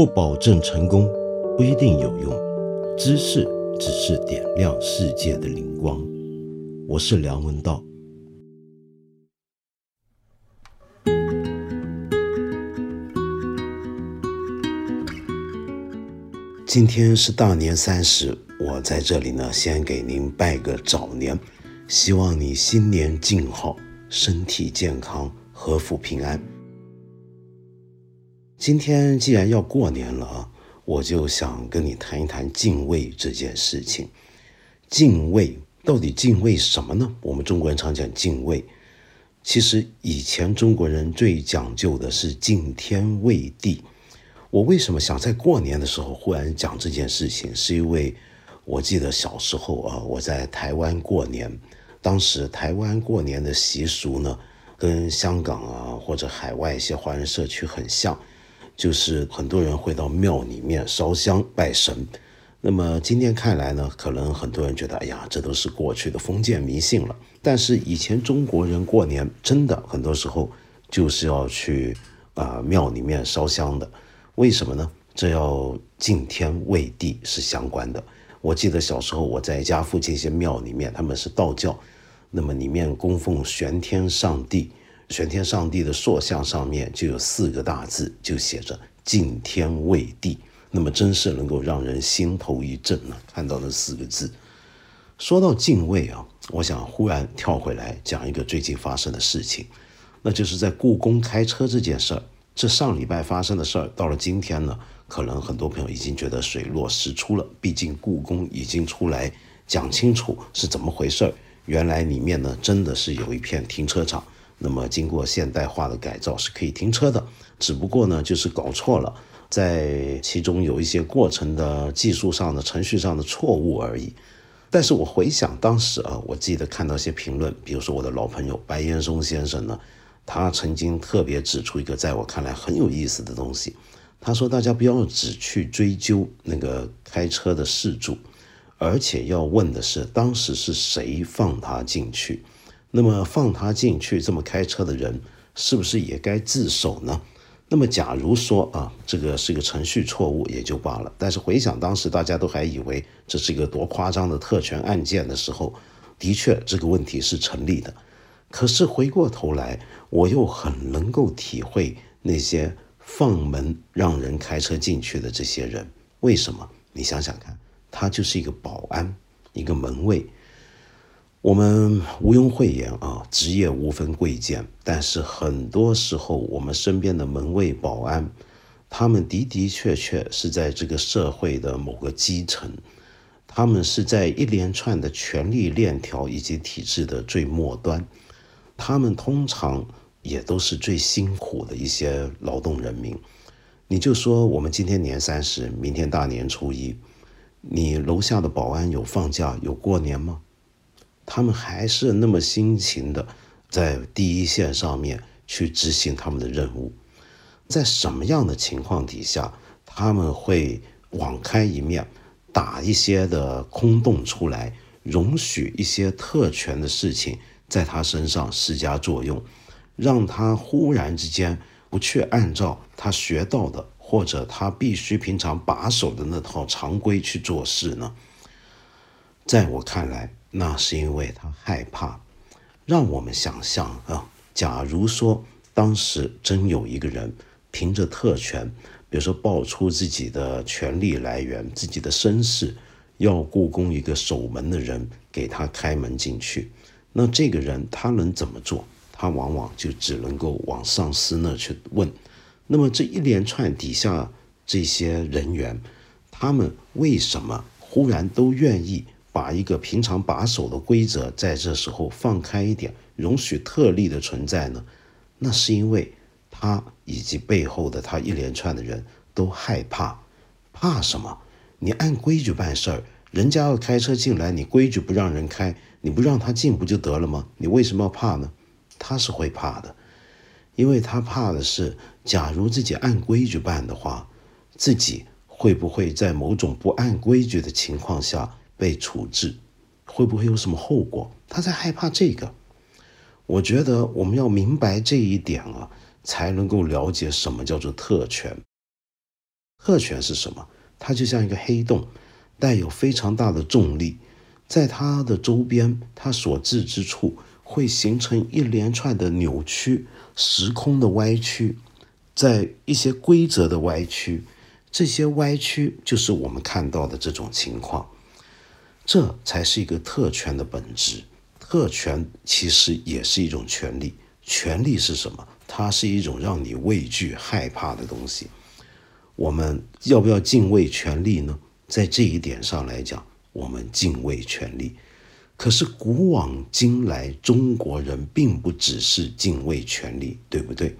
不保证成功，不一定有用。知识只是点亮世界的灵光。我是梁文道。今天是大年三十，我在这里呢，先给您拜个早年，希望你新年静好，身体健康，阖福平安。今天既然要过年了啊，我就想跟你谈一谈敬畏这件事情。敬畏到底敬畏什么呢？我们中国人常讲敬畏，其实以前中国人最讲究的是敬天畏地。我为什么想在过年的时候忽然讲这件事情？是因为我记得小时候啊，我在台湾过年，当时台湾过年的习俗呢，跟香港啊或者海外一些华人社区很像。就是很多人会到庙里面烧香拜神，那么今天看来呢，可能很多人觉得，哎呀，这都是过去的封建迷信了。但是以前中国人过年真的很多时候就是要去啊庙里面烧香的，为什么呢？这要敬天畏地是相关的。我记得小时候我在家附近一些庙里面，他们是道教，那么里面供奉玄天上帝。玄天上帝的塑像上面就有四个大字，就写着“敬天畏地”。那么真是能够让人心头一震呢。看到那四个字，说到敬畏啊，我想忽然跳回来讲一个最近发生的事情，那就是在故宫开车这件事儿。这上礼拜发生的事儿，到了今天呢，可能很多朋友已经觉得水落石出了。毕竟故宫已经出来讲清楚是怎么回事儿。原来里面呢，真的是有一片停车场。那么经过现代化的改造是可以停车的，只不过呢就是搞错了，在其中有一些过程的技术上的程序上的错误而已。但是我回想当时啊，我记得看到一些评论，比如说我的老朋友白岩松先生呢，他曾经特别指出一个在我看来很有意思的东西。他说大家不要只去追究那个开车的事主，而且要问的是当时是谁放他进去。那么放他进去这么开车的人，是不是也该自首呢？那么假如说啊，这个是一个程序错误也就罢了。但是回想当时大家都还以为这是一个多夸张的特权案件的时候，的确这个问题是成立的。可是回过头来，我又很能够体会那些放门让人开车进去的这些人，为什么？你想想看，他就是一个保安，一个门卫。我们毋庸讳言啊，职业无分贵贱，但是很多时候，我们身边的门卫、保安，他们的的确确是在这个社会的某个基层，他们是在一连串的权力链条以及体制的最末端，他们通常也都是最辛苦的一些劳动人民。你就说，我们今天年三十，明天大年初一，你楼下的保安有放假、有过年吗？他们还是那么辛勤的，在第一线上面去执行他们的任务。在什么样的情况底下，他们会网开一面，打一些的空洞出来，容许一些特权的事情在他身上施加作用，让他忽然之间不去按照他学到的，或者他必须平常把守的那套常规去做事呢？在我看来。那是因为他害怕。让我们想象啊，假如说当时真有一个人凭着特权，比如说报出自己的权利来源、自己的身世，要故宫一个守门的人给他开门进去，那这个人他能怎么做？他往往就只能够往上司那去问。那么这一连串底下这些人员，他们为什么忽然都愿意？把一个平常把守的规则，在这时候放开一点，容许特例的存在呢？那是因为他以及背后的他一连串的人都害怕，怕什么？你按规矩办事儿，人家要开车进来，你规矩不让人开，你不让他进不就得了吗？你为什么要怕呢？他是会怕的，因为他怕的是，假如自己按规矩办的话，自己会不会在某种不按规矩的情况下？被处置会不会有什么后果？他在害怕这个。我觉得我们要明白这一点啊，才能够了解什么叫做特权。特权是什么？它就像一个黑洞，带有非常大的重力，在它的周边，它所至之处会形成一连串的扭曲、时空的歪曲，在一些规则的歪曲，这些歪曲就是我们看到的这种情况。这才是一个特权的本质。特权其实也是一种权利。权利是什么？它是一种让你畏惧、害怕的东西。我们要不要敬畏权利呢？在这一点上来讲，我们敬畏权利。可是古往今来，中国人并不只是敬畏权利，对不对？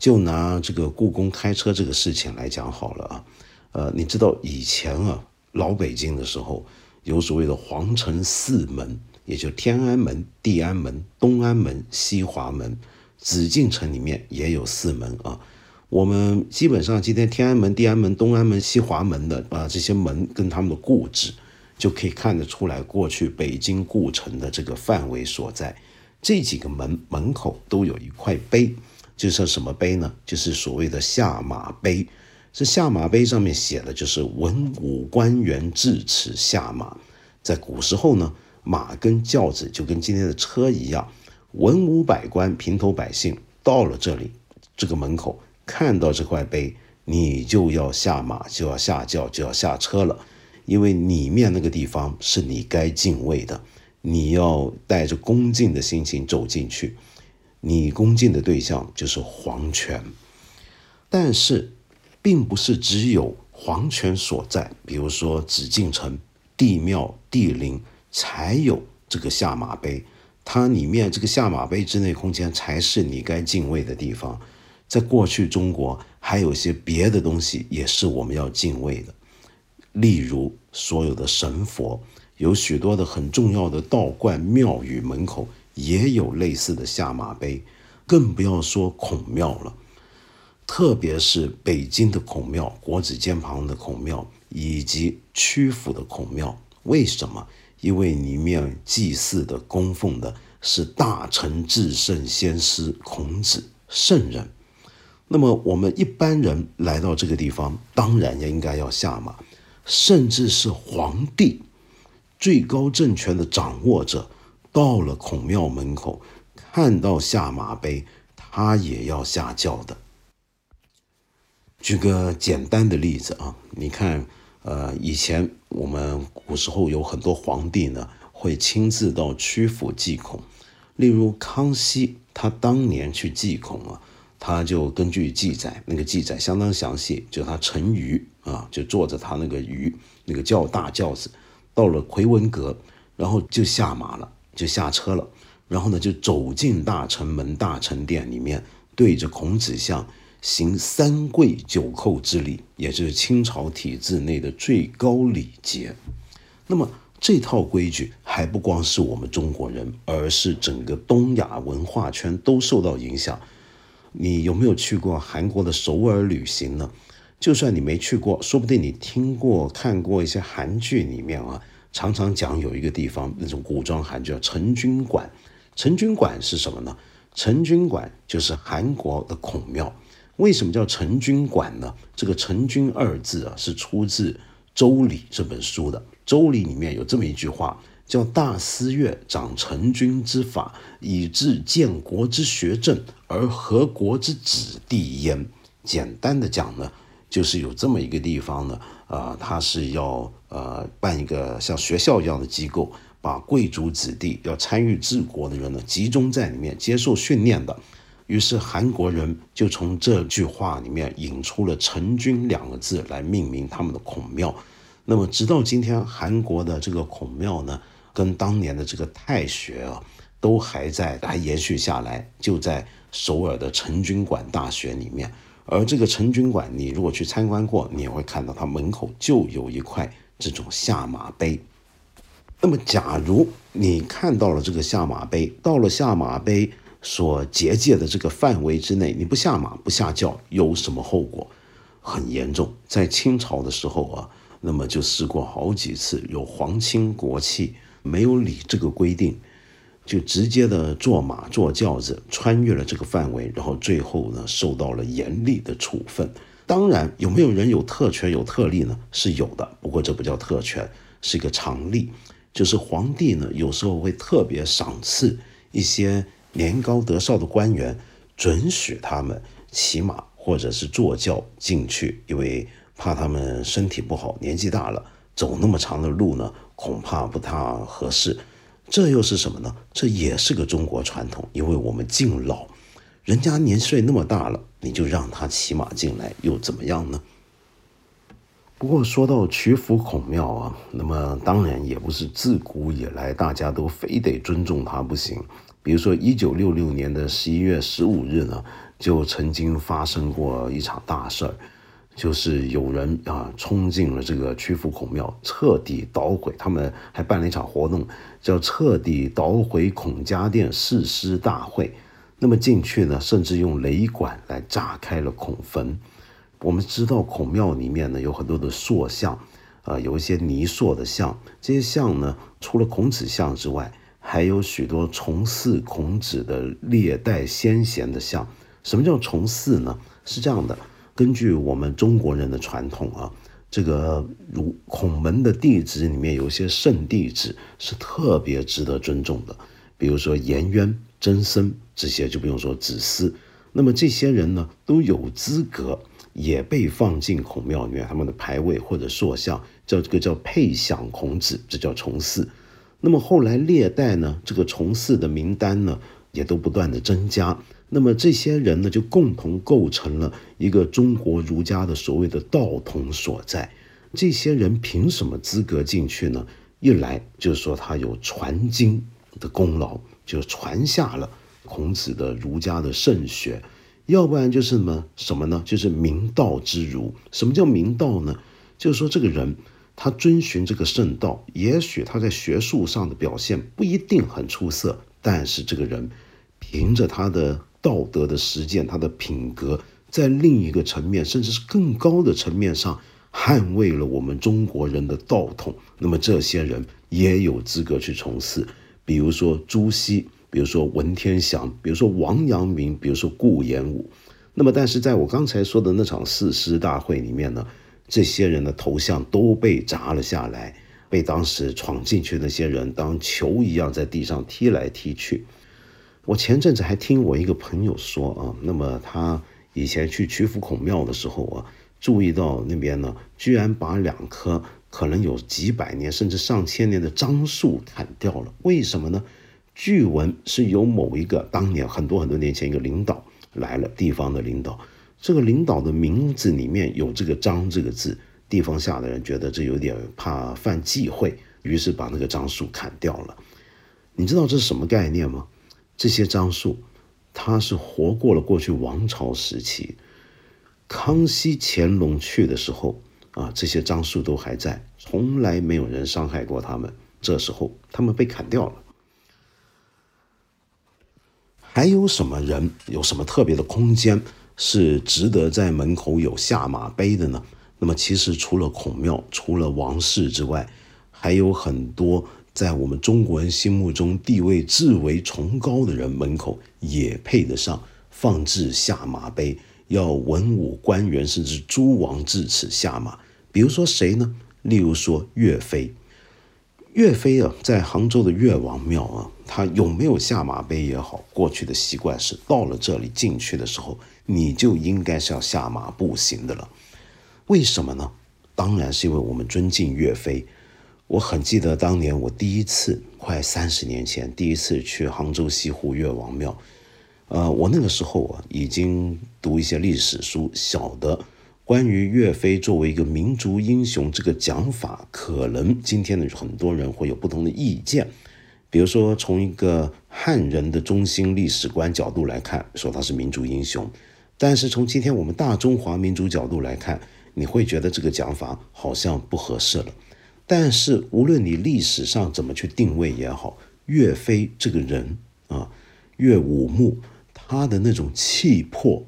就拿这个故宫开车这个事情来讲好了啊。呃，你知道以前啊，老北京的时候。有所谓的皇城四门，也就天安门、地安门、东安门、西华门。紫禁城里面也有四门啊。我们基本上今天天安门、地安门、东安门、西华门的啊这些门跟他们的故址，就可以看得出来过去北京故城的这个范围所在。这几个门门口都有一块碑，就是什么碑呢？就是所谓的下马碑。这下马碑上面写的就是“文武官员至此下马”。在古时候呢，马跟轿子就跟今天的车一样，文武百官、平头百姓到了这里这个门口，看到这块碑，你就要下马，就要下轿，就要下车了，因为里面那个地方是你该敬畏的，你要带着恭敬的心情走进去。你恭敬的对象就是皇权，但是。并不是只有皇权所在，比如说紫禁城、帝庙、帝陵才有这个下马碑，它里面这个下马碑之内空间才是你该敬畏的地方。在过去中国还有些别的东西也是我们要敬畏的，例如所有的神佛，有许多的很重要的道观庙宇门口也有类似的下马碑，更不要说孔庙了。特别是北京的孔庙、国子监旁的孔庙以及曲阜的孔庙，为什么？因为里面祭祀的、供奉的是大成至圣先师孔子圣人。那么我们一般人来到这个地方，当然也应该要下马，甚至是皇帝、最高政权的掌握者，到了孔庙门口，看到下马碑，他也要下轿的。举个简单的例子啊，你看，呃，以前我们古时候有很多皇帝呢，会亲自到曲阜祭孔。例如康熙，他当年去祭孔啊，他就根据记载，那个记载相当详细，就他乘舆啊，就坐着他那个舆，那个轿大轿子，到了奎文阁，然后就下马了，就下车了，然后呢，就走进大臣门、大臣殿里面，对着孔子像。行三跪九叩之礼，也就是清朝体制内的最高礼节。那么这套规矩还不光是我们中国人，而是整个东亚文化圈都受到影响。你有没有去过韩国的首尔旅行呢？就算你没去过，说不定你听过、看过一些韩剧里面啊，常常讲有一个地方，那种古装韩剧叫成均馆。成均馆是什么呢？成均馆就是韩国的孔庙。为什么叫成均馆呢？这个“成均”二字啊，是出自《周礼》这本书的。《周礼》里面有这么一句话，叫“大司乐掌成均之法，以治建国之学政，而合国之子弟焉。”简单的讲呢，就是有这么一个地方呢，啊，它是要呃办一个像学校一样的机构，把贵族子弟要参与治国的人呢，集中在里面接受训练的。于是韩国人就从这句话里面引出了“成均”两个字来命名他们的孔庙。那么，直到今天，韩国的这个孔庙呢，跟当年的这个太学啊，都还在，还延续下来，就在首尔的成均馆大学里面。而这个成均馆，你如果去参观过，你也会看到它门口就有一块这种下马碑。那么，假如你看到了这个下马碑，到了下马碑。所结界的这个范围之内，你不下马不下轿有什么后果？很严重。在清朝的时候啊，那么就试过好几次，有皇亲国戚没有理这个规定，就直接的坐马坐轿子穿越了这个范围，然后最后呢受到了严厉的处分。当然，有没有人有特权有特例呢？是有的，不过这不叫特权，是一个常例。就是皇帝呢，有时候会特别赏赐一些年高德少的官员，准许他们骑马或者是坐轿进去，因为怕他们身体不好，年纪大了，走那么长的路呢，恐怕不太合适。这又是什么呢？这也是个中国传统，因为我们敬老。人家年岁那么大了，你就让他骑马进来，又怎么样呢？不过说到曲阜孔庙啊，那么当然也不是自古以来大家都非得尊重他不行。比如说一九六六年的十一月十五日呢，就曾经发生过一场大事儿，就是有人啊冲进了这个曲阜孔庙，彻底捣毁。他们还办了一场活动，叫“彻底捣毁孔家店誓师大会”。那么进去呢，甚至用雷管来炸开了孔坟。我们知道孔庙里面呢有很多的塑像，呃，有一些泥塑的像。这些像呢，除了孔子像之外，还有许多重祀孔子的历代先贤的像。什么叫重祀呢？是这样的，根据我们中国人的传统啊，这个如孔门的弟子里面有些圣弟子是特别值得尊重的，比如说颜渊。真僧这些就不用说子思，那么这些人呢都有资格，也被放进孔庙里面，他们的牌位或者塑像叫这个叫配享孔子，这叫重祀。那么后来历代呢，这个重祀的名单呢也都不断的增加。那么这些人呢就共同构成了一个中国儒家的所谓的道统所在。这些人凭什么资格进去呢？一来就是说他有传经的功劳。就传下了孔子的儒家的圣学，要不然就是什么什么呢？就是明道之儒。什么叫明道呢？就是说这个人他遵循这个圣道，也许他在学术上的表现不一定很出色，但是这个人凭着他的道德的实践，他的品格，在另一个层面，甚至是更高的层面上，捍卫了我们中国人的道统。那么这些人也有资格去从事。比如说朱熹，比如说文天祥，比如说王阳明，比如说顾炎武。那么，但是在我刚才说的那场誓师大会里面呢，这些人的头像都被砸了下来，被当时闯进去那些人当球一样在地上踢来踢去。我前阵子还听我一个朋友说啊，那么他以前去曲阜孔庙的时候啊，注意到那边呢，居然把两棵。可能有几百年甚至上千年的樟树砍掉了，为什么呢？据闻是有某一个当年很多很多年前一个领导来了，地方的领导，这个领导的名字里面有这个“樟”这个字，地方下的人觉得这有点怕犯忌讳，于是把那个樟树砍掉了。你知道这是什么概念吗？这些樟树，它是活过了过去王朝时期，康熙、乾隆去的时候。啊，这些樟树都还在，从来没有人伤害过他们。这时候，他们被砍掉了。还有什么人有什么特别的空间是值得在门口有下马碑的呢？那么，其实除了孔庙、除了王室之外，还有很多在我们中国人心目中地位至为崇高的人门口也配得上放置下马碑。要文武官员甚至诸王至此下马，比如说谁呢？例如说岳飞。岳飞啊，在杭州的岳王庙啊，他有没有下马碑也好，过去的习惯是到了这里进去的时候，你就应该是要下马步行的了。为什么呢？当然是因为我们尊敬岳飞。我很记得当年我第一次，快三十年前第一次去杭州西湖岳王庙。呃，我那个时候啊，已经读一些历史书，晓得关于岳飞作为一个民族英雄这个讲法，可能今天的很多人会有不同的意见。比如说，从一个汉人的中心历史观角度来看，说他是民族英雄；但是从今天我们大中华民族角度来看，你会觉得这个讲法好像不合适了。但是无论你历史上怎么去定位也好，岳飞这个人啊，岳武穆。他的那种气魄，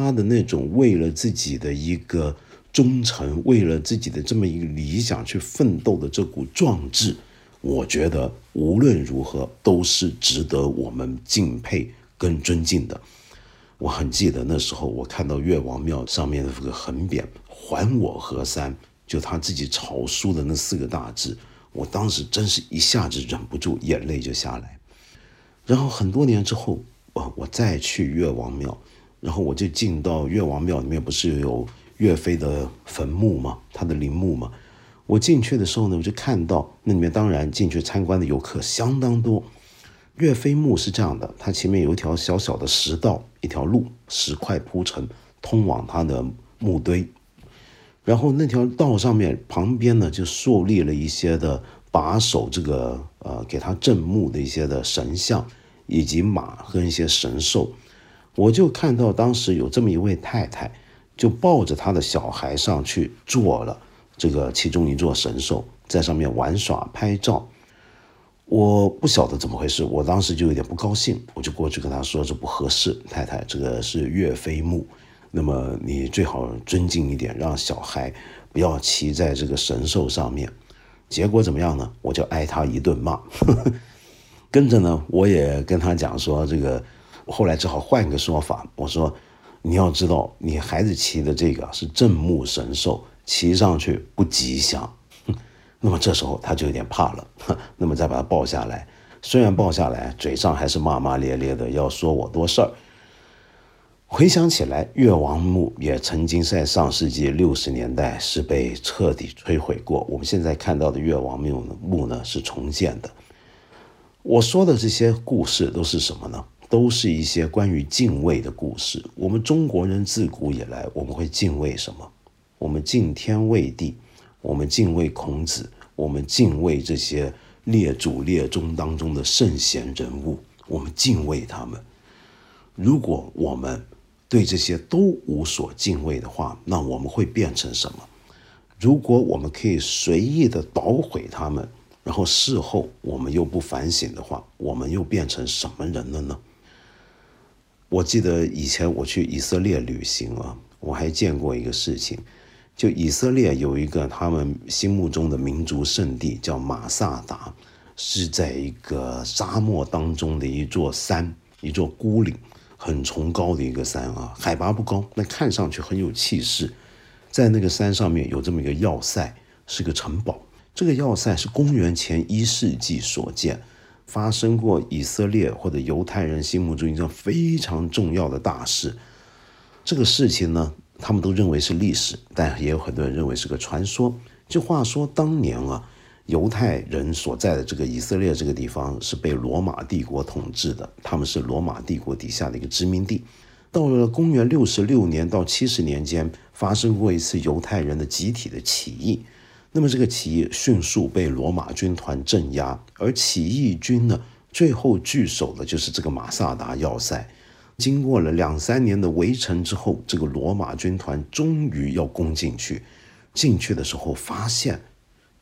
他的那种为了自己的一个忠诚，为了自己的这么一个理想去奋斗的这股壮志，我觉得无论如何都是值得我们敬佩跟尊敬的。我很记得那时候，我看到岳王庙上面的这个横匾“还我河山”，就他自己草书的那四个大字，我当时真是一下子忍不住眼泪就下来。然后很多年之后，我我再去岳王庙，然后我就进到岳王庙里面，不是有岳飞的坟墓吗？他的陵墓吗？我进去的时候呢，我就看到那里面当然进去参观的游客相当多。岳飞墓是这样的，它前面有一条小小的石道，一条路，石块铺成，通往他的墓堆。然后那条道上面旁边呢，就树立了一些的。把守这个呃，给他镇墓的一些的神像，以及马和一些神兽，我就看到当时有这么一位太太，就抱着他的小孩上去做了这个其中一座神兽，在上面玩耍拍照。我不晓得怎么回事，我当时就有点不高兴，我就过去跟他说这不合适，太太，这个是岳飞墓，那么你最好尊敬一点，让小孩不要骑在这个神兽上面。结果怎么样呢？我就挨他一顿骂，跟着呢，我也跟他讲说，这个后来只好换一个说法。我说，你要知道，你孩子骑的这个是镇墓神兽，骑上去不吉祥。那么这时候他就有点怕了。那么再把他抱下来，虽然抱下来，嘴上还是骂骂咧咧的，要说我多事儿。回想起来，越王墓也曾经在上世纪六十年代是被彻底摧毁过。我们现在看到的越王墓墓呢是重建的。我说的这些故事都是什么呢？都是一些关于敬畏的故事。我们中国人自古以来，我们会敬畏什么？我们敬天畏地，我们敬畏孔子，我们敬畏这些列祖列宗当中的圣贤人物，我们敬畏他们。如果我们对这些都无所敬畏的话，那我们会变成什么？如果我们可以随意的捣毁他们，然后事后我们又不反省的话，我们又变成什么人了呢？我记得以前我去以色列旅行啊，我还见过一个事情，就以色列有一个他们心目中的民族圣地叫马萨达，是在一个沙漠当中的一座山，一座孤岭。很崇高的一个山啊，海拔不高，但看上去很有气势。在那个山上面有这么一个要塞，是个城堡。这个要塞是公元前一世纪所建，发生过以色列或者犹太人心目中一件非常重要的大事。这个事情呢，他们都认为是历史，但也有很多人认为是个传说。就话说当年啊。犹太人所在的这个以色列这个地方是被罗马帝国统治的，他们是罗马帝国底下的一个殖民地。到了公元六十六年到七十年间，发生过一次犹太人的集体的起义。那么这个起义迅速被罗马军团镇压，而起义军呢，最后据守的就是这个马萨达要塞。经过了两三年的围城之后，这个罗马军团终于要攻进去。进去的时候发现。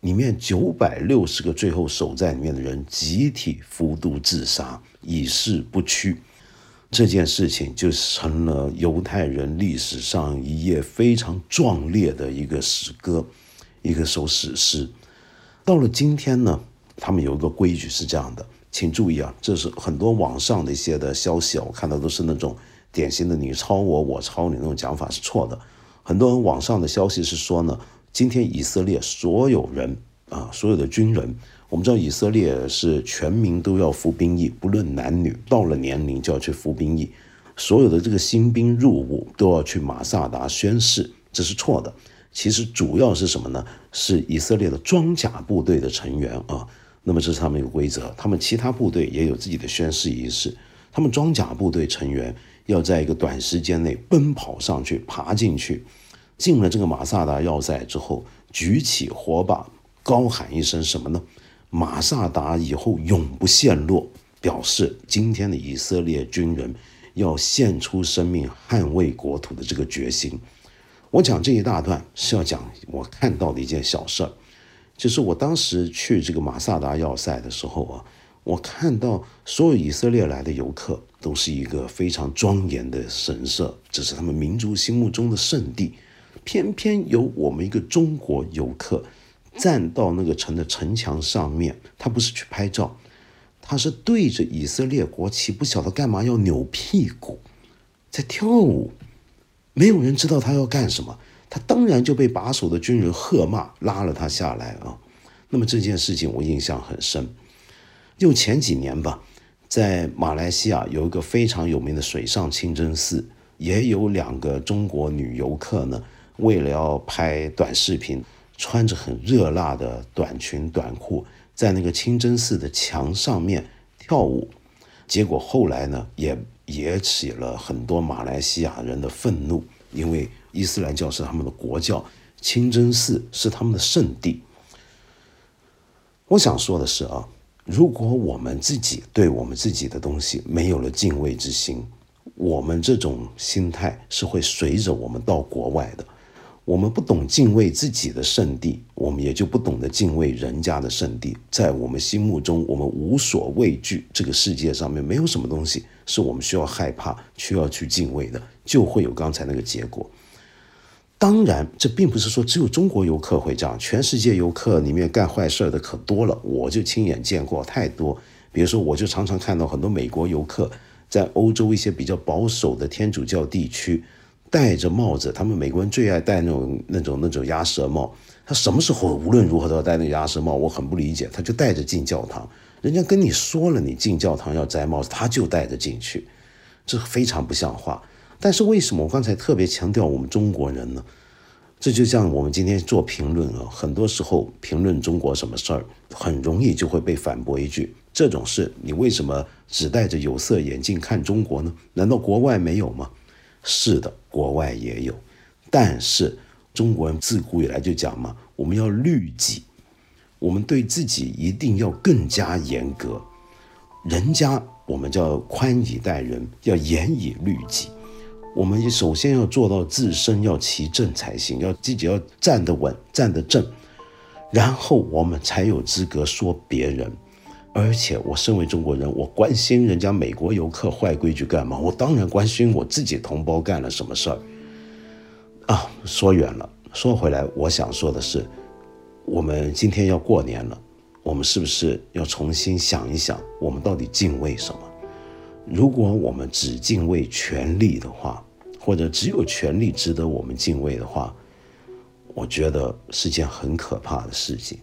里面九百六十个最后守在里面的人集体服毒自杀，以示不屈。这件事情就成了犹太人历史上一页非常壮烈的一个史歌，一个首史诗。到了今天呢，他们有一个规矩是这样的，请注意啊，这是很多网上的一些的消息，我看到都是那种典型的你抄我，我抄你那种讲法是错的。很多人网上的消息是说呢。今天以色列所有人啊，所有的军人，我们知道以色列是全民都要服兵役，不论男女，到了年龄就要去服兵役。所有的这个新兵入伍都要去马萨达宣誓，这是错的。其实主要是什么呢？是以色列的装甲部队的成员啊。那么这是他们一个规则，他们其他部队也有自己的宣誓仪式。他们装甲部队成员要在一个短时间内奔跑上去，爬进去。进了这个马萨达要塞之后，举起火把，高喊一声什么呢？马萨达以后永不陷落，表示今天的以色列军人要献出生命捍卫国土的这个决心。我讲这一大段是要讲我看到的一件小事儿，就是我当时去这个马萨达要塞的时候啊，我看到所有以色列来的游客都是一个非常庄严的神社，这是他们民族心目中的圣地。偏偏有我们一个中国游客站到那个城的城墙上面，他不是去拍照，他是对着以色列国旗，不晓得干嘛要扭屁股。在跳舞，没有人知道他要干什么，他当然就被把守的军人喝骂，拉了他下来啊。那么这件事情我印象很深。就前几年吧，在马来西亚有一个非常有名的水上清真寺，也有两个中国女游客呢，为了要拍短视频，穿着很热辣的短裙短裤，在那个清真寺的墙上面跳舞。结果后来呢，也也起了很多马来西亚人的愤怒，因为伊斯兰教是他们的国教，清真寺是他们的圣地。我想说的是啊，如果我们自己对我们自己的东西没有了敬畏之心，我们这种心态是会随着我们到国外的。我们不懂敬畏自己的圣地，我们也就不懂得敬畏人家的圣地。在我们心目中，我们无所畏惧。这个世界上面没有什么东西是我们需要害怕、需要去敬畏的，就会有刚才那个结果。当然，这并不是说只有中国游客会这样，全世界游客里面干坏事的可多了。我就亲眼见过太多。比如说，我就常常看到很多美国游客在欧洲一些比较保守的天主教地区。戴着帽子，他们美国人最爱戴那种那种那种鸭舌帽。他什么时候无论如何都要戴那鸭舌帽？我很不理解。他就戴着进教堂，人家跟你说了，你进教堂要摘帽子，他就戴着进去，这非常不像话。但是为什么我刚才特别强调我们中国人呢？这就像我们今天做评论啊，很多时候评论中国什么事儿，很容易就会被反驳一句：这种事你为什么只戴着有色眼镜看中国呢？难道国外没有吗？是的，国外也有，但是中国人自古以来就讲嘛，我们要律己，我们对自己一定要更加严格。人家我们叫宽以待人，要严以律己。我们首先要做到自身要齐正才行，要自己要站得稳、站得正，然后我们才有资格说别人。而且我身为中国人，我关心人家美国游客坏规矩干嘛？我当然关心我自己同胞干了什么事儿。啊，说远了，说回来，我想说的是，我们今天要过年了，我们是不是要重新想一想，我们到底敬畏什么？如果我们只敬畏权力的话，或者只有权力值得我们敬畏的话，我觉得是件很可怕的事情。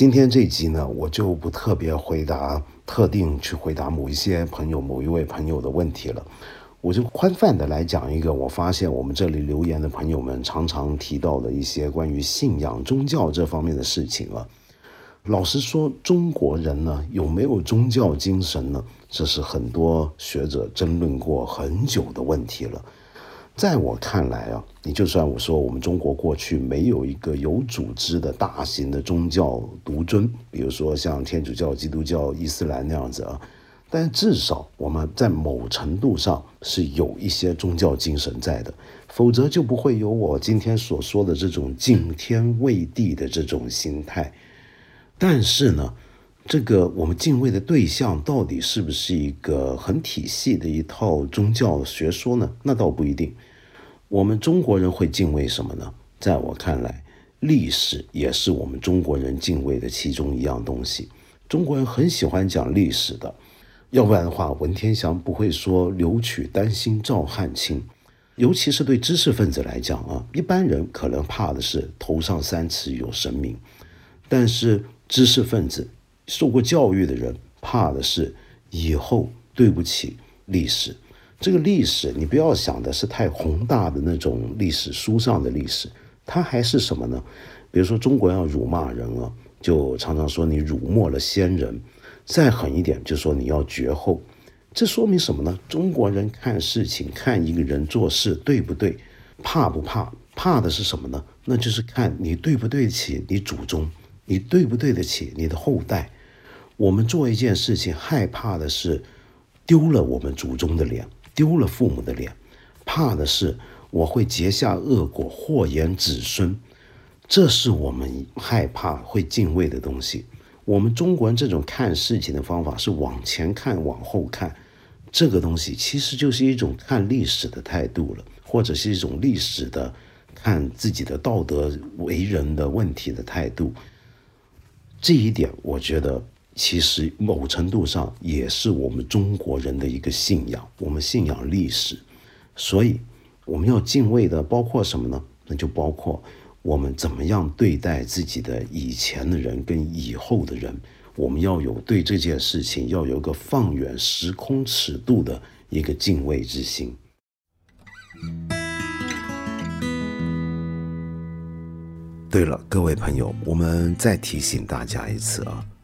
今天这集呢，我就不特别回答特定去回答某一些朋友、某一位朋友的问题了，我就宽泛的来讲一个我发现我们这里留言的朋友们常常提到的一些关于信仰、宗教这方面的事情了。老实说，中国人呢有没有宗教精神呢？这是很多学者争论过很久的问题了。在我看来啊，你就算我说我们中国过去没有一个有组织的大型的宗教独尊，比如说像天主教、基督教、伊斯兰那样子啊，但至少我们在某程度上是有一些宗教精神在的，否则就不会有我今天所说的这种敬天畏地的这种心态。但是呢，这个我们敬畏的对象到底是不是一个很体系的一套宗教学说呢？那倒不一定。我们中国人会敬畏什么呢？在我看来，历史也是我们中国人敬畏的其中一样东西。中国人很喜欢讲历史的，要不然的话，文天祥不会说“留取丹心照汗青”。尤其是对知识分子来讲啊，一般人可能怕的是头上三尺有神明，但是知识分子、受过教育的人怕的是以后对不起历史。这个历史，你不要想的是太宏大的那种历史书上的历史，它还是什么呢？比如说中国要辱骂人啊，就常常说你辱没了先人；再狠一点，就说你要绝后。这说明什么呢？中国人看事情、看一个人做事对不对，怕不怕？怕的是什么呢？那就是看你对不对得起你祖宗，你对不对得起你的后代。我们做一件事情，害怕的是丢了我们祖宗的脸。丢了父母的脸，怕的是我会结下恶果，祸延子孙。这是我们害怕、会敬畏的东西。我们中国人这种看事情的方法是往前看、往后看，这个东西其实就是一种看历史的态度了，或者是一种历史的看自己的道德为人的问题的态度。这一点，我觉得其实某程度上也是我们中国人的一个信仰，我们信仰历史，所以我们要敬畏的包括什么呢？那就包括我们怎么样对待自己的以前的人跟以后的人，我们要有对这件事情要有个放远时空尺度的一个敬畏之心。对了，各位朋友，我们再提醒大家一次啊，